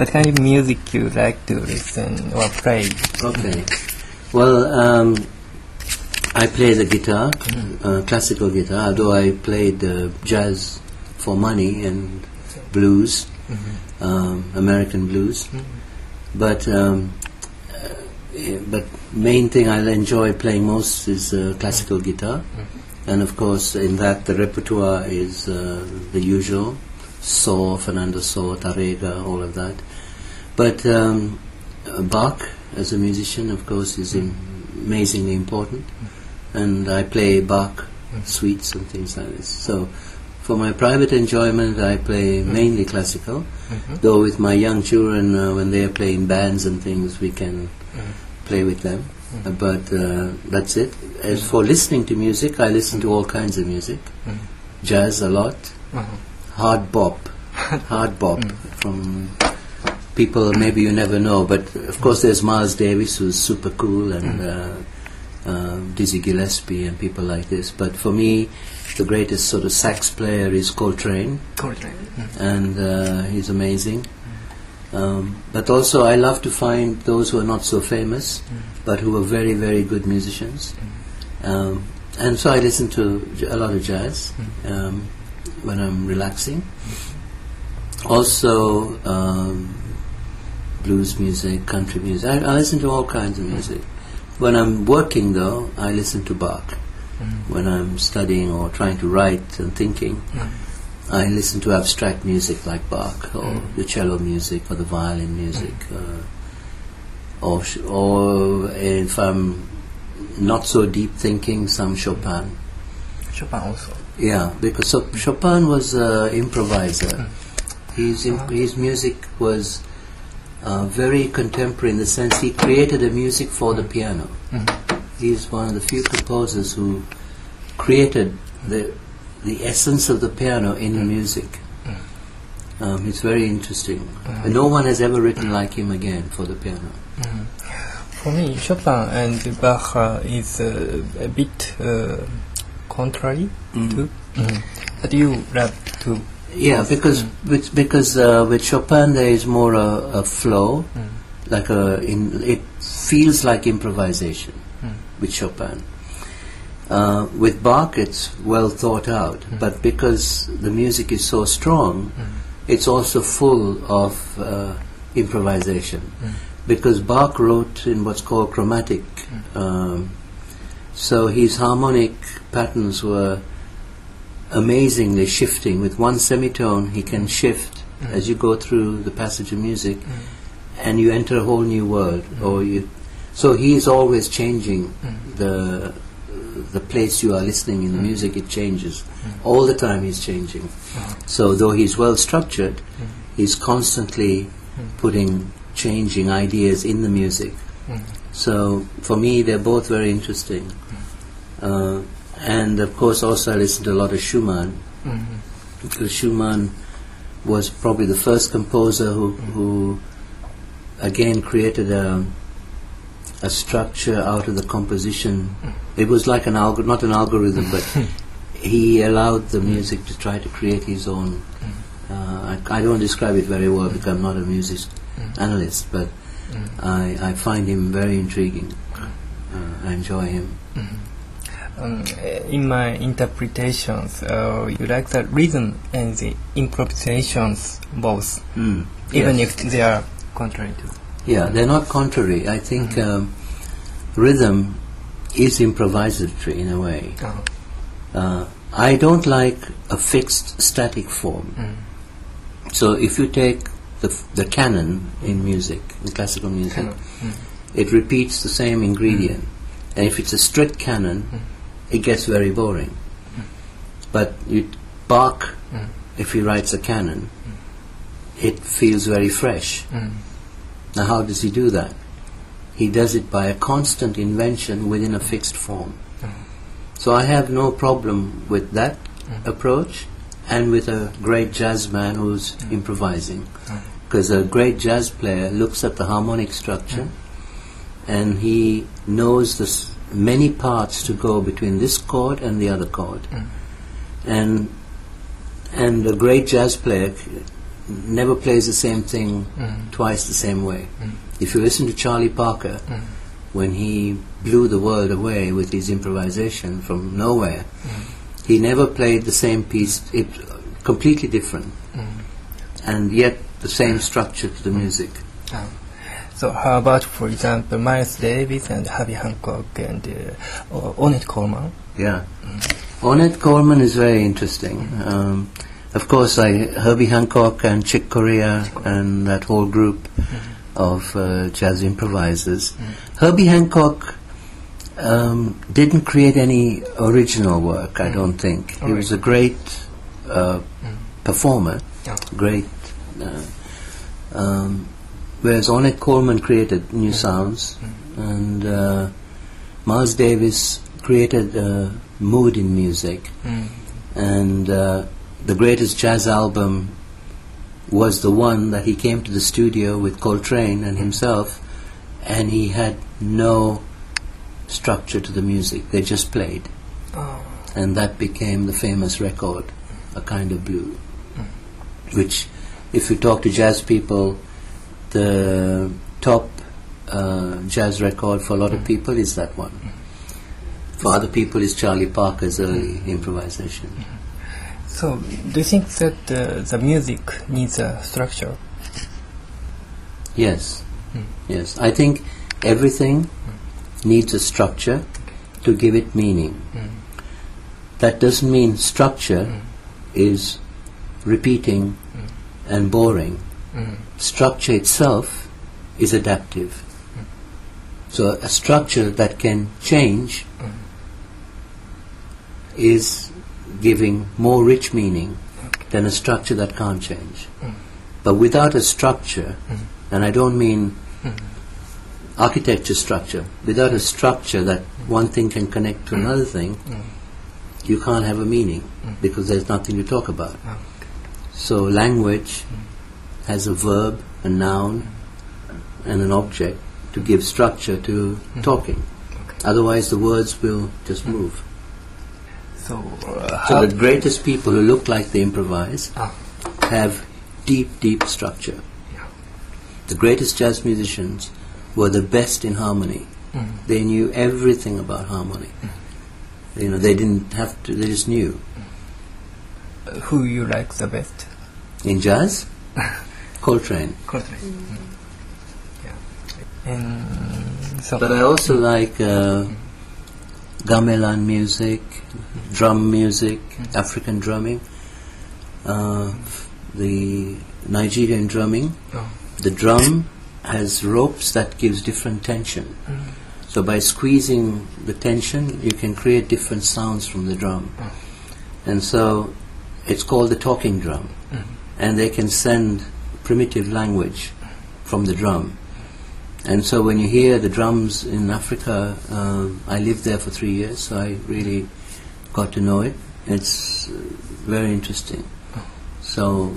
What kind of music you like to listen? Or play? Okay. Well, um, I play the guitar, uh, classical guitar, although I played uh, jazz for money and blues, um, American blues. But um, uh, but main thing I enjoy playing most is uh, classical guitar, and of course in that the repertoire is uh, the usual, Sor, Fernando Sor, Tarrega, all of that. But um, Bach as a musician, of course, is am- amazingly important, and I play Bach suites and things like this. So. For my private enjoyment, I play mainly classical, though with my young children, uh, when they are playing bands and things, we can play with them. Uh, but uh, that's it. As for listening to music, I listen to all kinds of music. Jazz a lot, hard bop, hard bop from people maybe you never know. But of course, there's Miles Davis who's super cool and uh, uh, Dizzy Gillespie and people like this. But for me, the greatest sort of sax player is Coltrane Coltrane. and uh, he's amazing. Um, but also, I love to find those who are not so famous, but who are very, very good musicians. Um, and so I listen to j- a lot of jazz um, when I'm relaxing. Also, um, blues music, country music. I, I listen to all kinds of music. When I'm working, though, I listen to Bach. When I'm studying or trying to write and thinking, I listen to abstract music like Bach or the cello music or the violin music, uh, or sh- or if I'm not so deep thinking, some Chopin. Chopin also. Yeah, because so Chopin was an improviser. His imp- his music was uh, very contemporary in the sense he created a music for the piano. He's one of the few composers who created the the essence of the piano in the music. Um, it's very interesting. And no one has ever written like him again for the piano. For me, Chopin and Bach uh, is uh, a bit uh, contrary to, Mm. But you love to. Yeah, because with, because uh, with Chopin there is more a, a flow, like a in, it feels like improvisation with Chopin. Uh, with Bach, it's well thought out, but because the music is so strong, it's also full of uh, improvisation. Because Bach wrote in what's called chromatic, um, so his harmonic patterns were amazingly shifting. With one semitone, he can shift mm. as you go through the passage of music, mm. and you enter a whole new world. Mm. Or you, so he is always changing the the place you are listening in the music. It changes all the time. He's changing. Uh-huh. So though he's well structured, he's constantly putting changing ideas in the music. So for me, they're both very interesting. Uh, and of course, also I listen to a lot of Schumann because Schumann was probably the first composer who, who again created a, a structure out of the composition. It was like an alg- not an algorithm, but he allowed the music to try to create his own. Uh, I, I don't describe it very well because I'm not a music analyst, but I, I find him very intriguing. Uh, I enjoy him. Um, uh, in my interpretations, uh, you like the rhythm and the improvisations both, Mm. even Yes. if they are contrary to. Yeah, they're not contrary. I think um, rhythm is improvisatory in a way. Uh, Uh, I don't like a fixed static form. So if you take the, f- the canon in music, in classical music, Canon. Hmm. it repeats the same ingredient. Hmm. And if it's a strict canon, hmm. it gets very boring. But you, Bach, if he writes a canon, it feels very fresh. Now, how does he do that? He does it by a constant invention within a fixed form. So I have no problem with that approach and with a great jazz man who's mm. improvising. Mm. Because a great jazz player looks at the harmonic structure mm. and he knows the s- many parts to go between this chord and the other chord. And and a great jazz player c- never plays the same thing twice the same way. If you listen to Charlie Parker, when he blew the world away with his improvisation from nowhere, he never played the same piece, it, completely different, and yet the same structure to the music. So how about, for example, Miles Davis and Herbie Hancock and uh, Ornette Coleman? Yeah. Ornette Coleman is very interesting. Um, of course, I Herbie Hancock and Chick Corea and that whole group of uh, jazz improvisers. Herbie Hancock um, didn't create any original work, I don't think. He was a great uh, performer, Yeah. great. Uh, um, whereas Ornette Coleman created new sounds, and uh, Miles Davis created a mood in music, Mm. and uh, the greatest jazz album was the one that he came to the studio with Coltrane and himself, and he had no structure to the music. They just played, Oh. and that became the famous record, A Kind of Blue, which, if you talk to jazz people, the top uh, jazz record for a lot of people is that one. For other people, is Charlie Parker's early improvisation. So, do you think that uh, the music needs a structure? Yes, yes. I think everything needs a structure to give it meaning. That doesn't mean structure is repeating and boring. Structure itself is adaptive. So a structure that can change is giving more rich meaning than a structure that can't change. But without a structure, and I don't mean architecture structure, without a structure that one thing can connect to mm. another thing, mm. you can't have a meaning mm. because there's nothing to talk about. Ah, so language has a verb, a noun, and an object to give structure to talking. Otherwise, the words will just move. So, uh, So the greatest people who look like they improvise Ah. have deep, deep structure. Yeah. The greatest jazz musicians were the best in harmony. Mm. They knew everything about harmony. Mm. You know, they didn't have to. They just knew. Uh, who you like the best? In jazz, Coltrane. Coltrane. Mm. Yeah. And so, But I also like uh, gamelan music, mm-hmm. drum music, African drumming, uh, the Nigerian drumming. Oh. The drum has ropes that gives different tension. So by squeezing the tension, you can create different sounds from the drum. And so it's called the talking drum. And they can send primitive language from the drum. And so when you hear the drums in Africa, um, I lived there for three years, so I really got to know it. It's uh, very interesting. So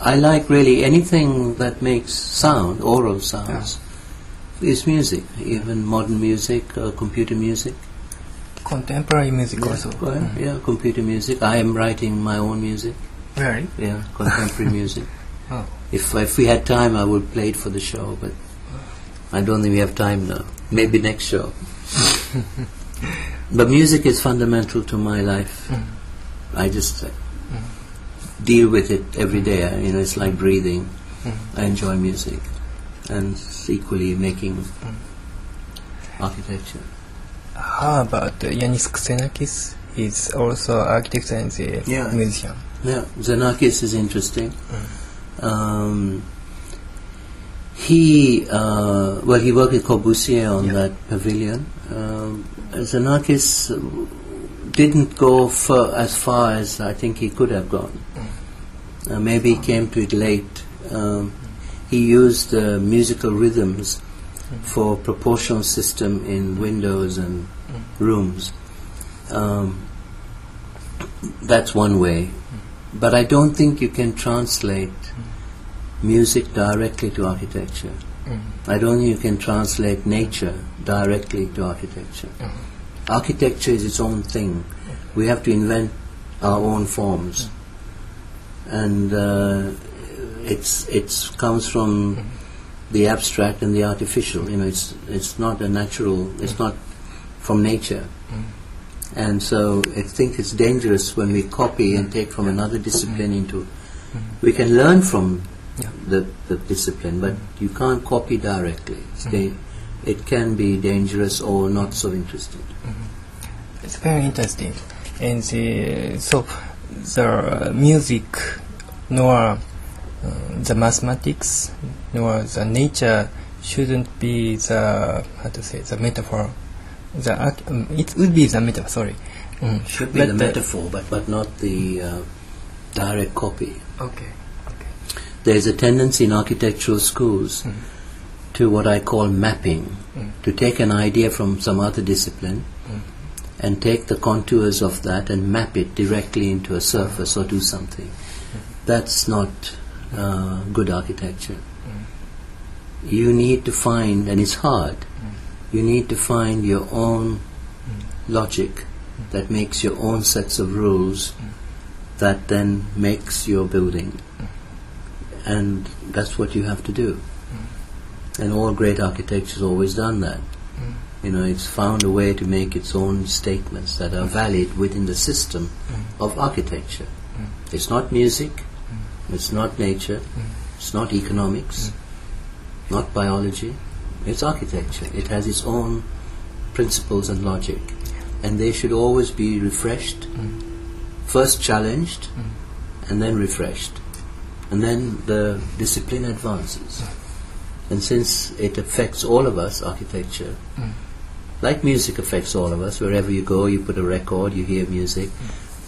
I like really anything that makes sound, oral sounds, is music, even modern music, uh, computer music. contemporary music also. Well, yeah, computer music. I am writing my own music. Really? Yeah, contemporary music. Oh. If if we had time, I would play it for the show, but I don't think we have time now. Maybe next show. but music is fundamental to my life. I just uh, deal with it every day. I- You know, it's like breathing. I enjoy music, and equally making architecture. How about uh, Iannis Xenakis? He's also architect and the Yeah. musician. Yeah, Xenakis is interesting. Um, he, uh, well, he worked with Corbusier on Yeah. that pavilion. Um, Xenakis didn't go for as far as I think he could have gone. Uh, maybe he came to it late. Um, he used uh, musical rhythms for proportional system in windows and rooms. Um, that's one way. But I don't think you can translate music directly to architecture. I don't think you can translate nature directly to architecture. Architecture is its own thing. We have to invent our own forms. And uh, it's it's comes from the abstract and the artificial. You know, it's it's not a natural. It's not from nature. And so I think it's dangerous when we copy and take from another discipline into. We can learn from Yeah. the, the discipline, but you can't copy directly. It's da- it can be dangerous or not so interesting. It's very interesting. And the, so the uh, music, nor uh, the mathematics, nor the nature shouldn't be the how to say the metaphor. The um, it would be the metaphor. Sorry. Mm. Should be But the metaphor, but, but not the uh, direct copy. Okay. There's a tendency in architectural schools Mm. To what I call mapping, Mm. to take an idea from some other discipline Mm. and take the contours of that and map it directly into a surface or do something. That's not uh, good architecture. You need to find, and it's hard, you need to find your own logic that makes your own sets of rules that then makes your building. And that's what you have to do. And all great architecture has always done that. Mm. You know, it's found a way to make its own statements that are valid within the system mm. of architecture. Mm. It's not music, it's not nature, it's not economics, not biology, it's architecture. It has its own principles and logic. And they should always be refreshed, first challenged, and then refreshed. And then the discipline advances. And since it affects all of us, architecture, like music affects all of us, wherever you go, you put a record, you hear music,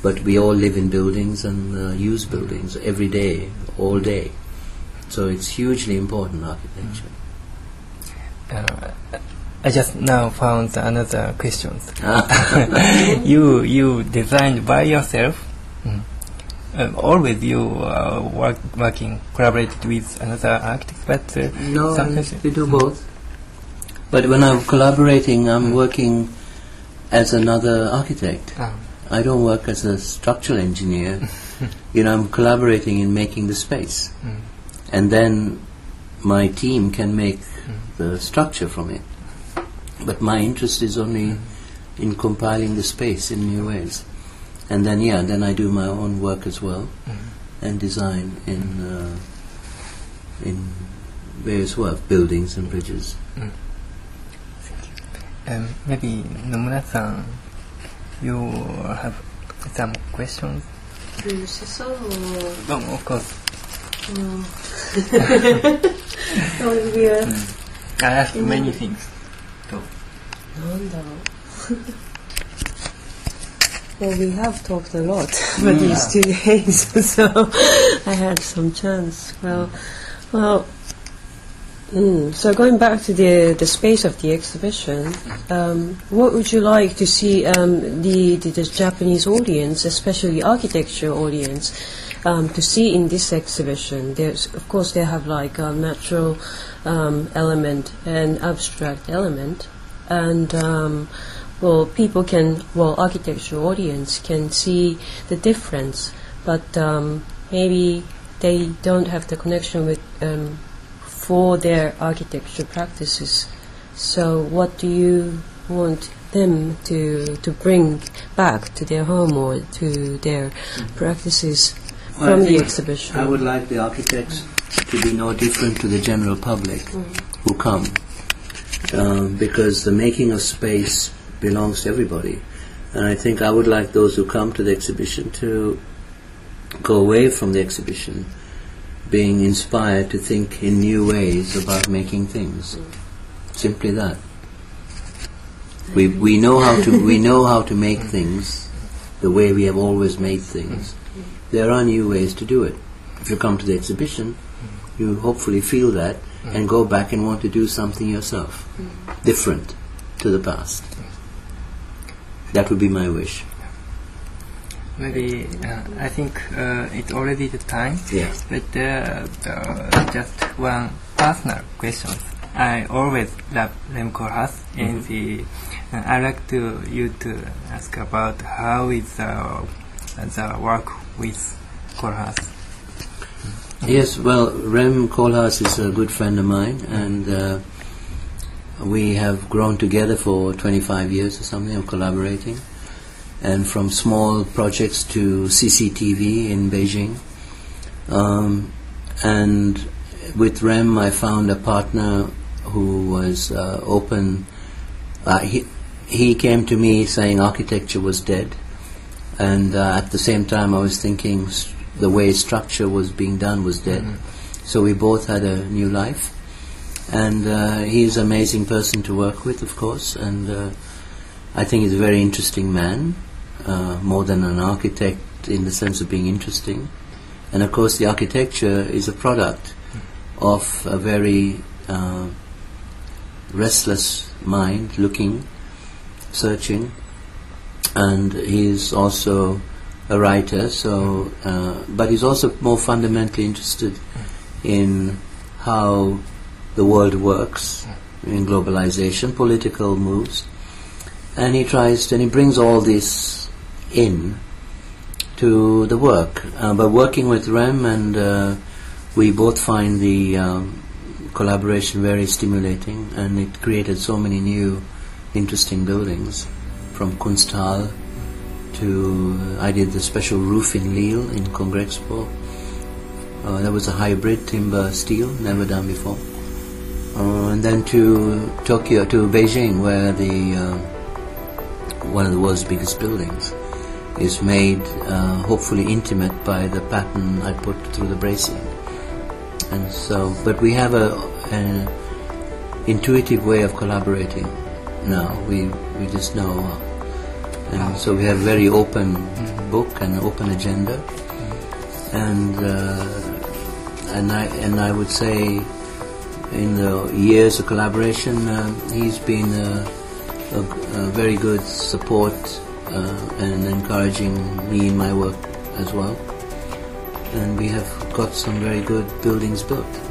but we all live in buildings and uh, use buildings every day, all day. So it's hugely important, architecture. Uh, I just now found another question. Ah. you you designed by yourself. Mm. Um, always you uh, work working collaborated with another architect, but uh, No, sometimes we do both. But when I'm collaborating, I'm working as another architect. Ah, I don't work as a structural engineer. you know, I'm collaborating in making the space. Mm. And then my team can make the structure from it. But my interest is only in compiling the space in new ways And then, yeah, then I do my own work as well and design in uh, in various work, buildings and bridges. um, maybe Nomura-san, you have some questions. Do you say so? Or, Oh, of course. no. oh, we are. I asked many things. なんだろう Well, we have talked a lot for these two days, so I had some chance. Well, well. Mm, so going back to the the space of the exhibition, um, what would you like to see um, the, the the Japanese audience, especially architecture audience, um, to see in this exhibition? There's of course they have like a natural um, element and abstract element, and um, well, people can, well, architecture audience can see the difference, but um, maybe they don't have the connection with um, for their architecture practices. So, what do you want them to to bring back to their home or to their practices Well, from the exhibition? I would like the architects to be no different to the general public who come, um, because the making of space belongs to everybody, and I think I would like those who come to the exhibition to go away from the exhibition being inspired to think in new ways about making things. Simply that. We we know how to we know how to make things the way we have always made things. There are new ways to do it. If you come to the exhibition, you hopefully feel that and go back and want to do something yourself, different to the past. That would be my wish. Maybe uh, I think uh, it's already the time. Yeah. But uh, uh, just one personal question. I always love Rem Koolhaas, and the, uh, I like to you to ask about how is uh, the work with Koolhaas. Yes, well, Rem Koolhaas is a good friend of mine, and uh, we have grown together for 25 years or something of collaborating. And from small projects to CCTV in Beijing. Um, and with Rem, I found a partner who was uh, open. Uh, he, he came to me saying architecture was dead. And uh, at the same time, I was thinking the way structure was being done was dead. So we both had a new life. And uh, he's an amazing person to work with, of course. And uh, I think he's a very interesting man, uh, more than an architect in the sense of being interesting. And of course, the architecture is a product of a very uh, restless mind, looking, searching, and he's also a writer. So, uh, but he's also more fundamentally interested in how the world works in globalization, political moves, and he tries to, and he brings all this in to the work. Uh, but working with Rem and uh, we both find the um, collaboration very stimulating, and it created so many new, interesting buildings, from Kunsthal to I did the special roof in Lille in Congrexpo. Uh, that was a hybrid timber steel, never done before. Uh, and then to Tokyo, to Beijing, where the uh, one of the world's biggest buildings is made, uh, hopefully intimate by the pattern I put through the bracing. And so, but we have a, an intuitive way of collaborating now. We we just know, and so we have very open book and open agenda, and uh, and I and I would say, in the years of collaboration, uh, he's been a, a, a very good support uh, and encouraging me in my work as well. And we have got some very good buildings built.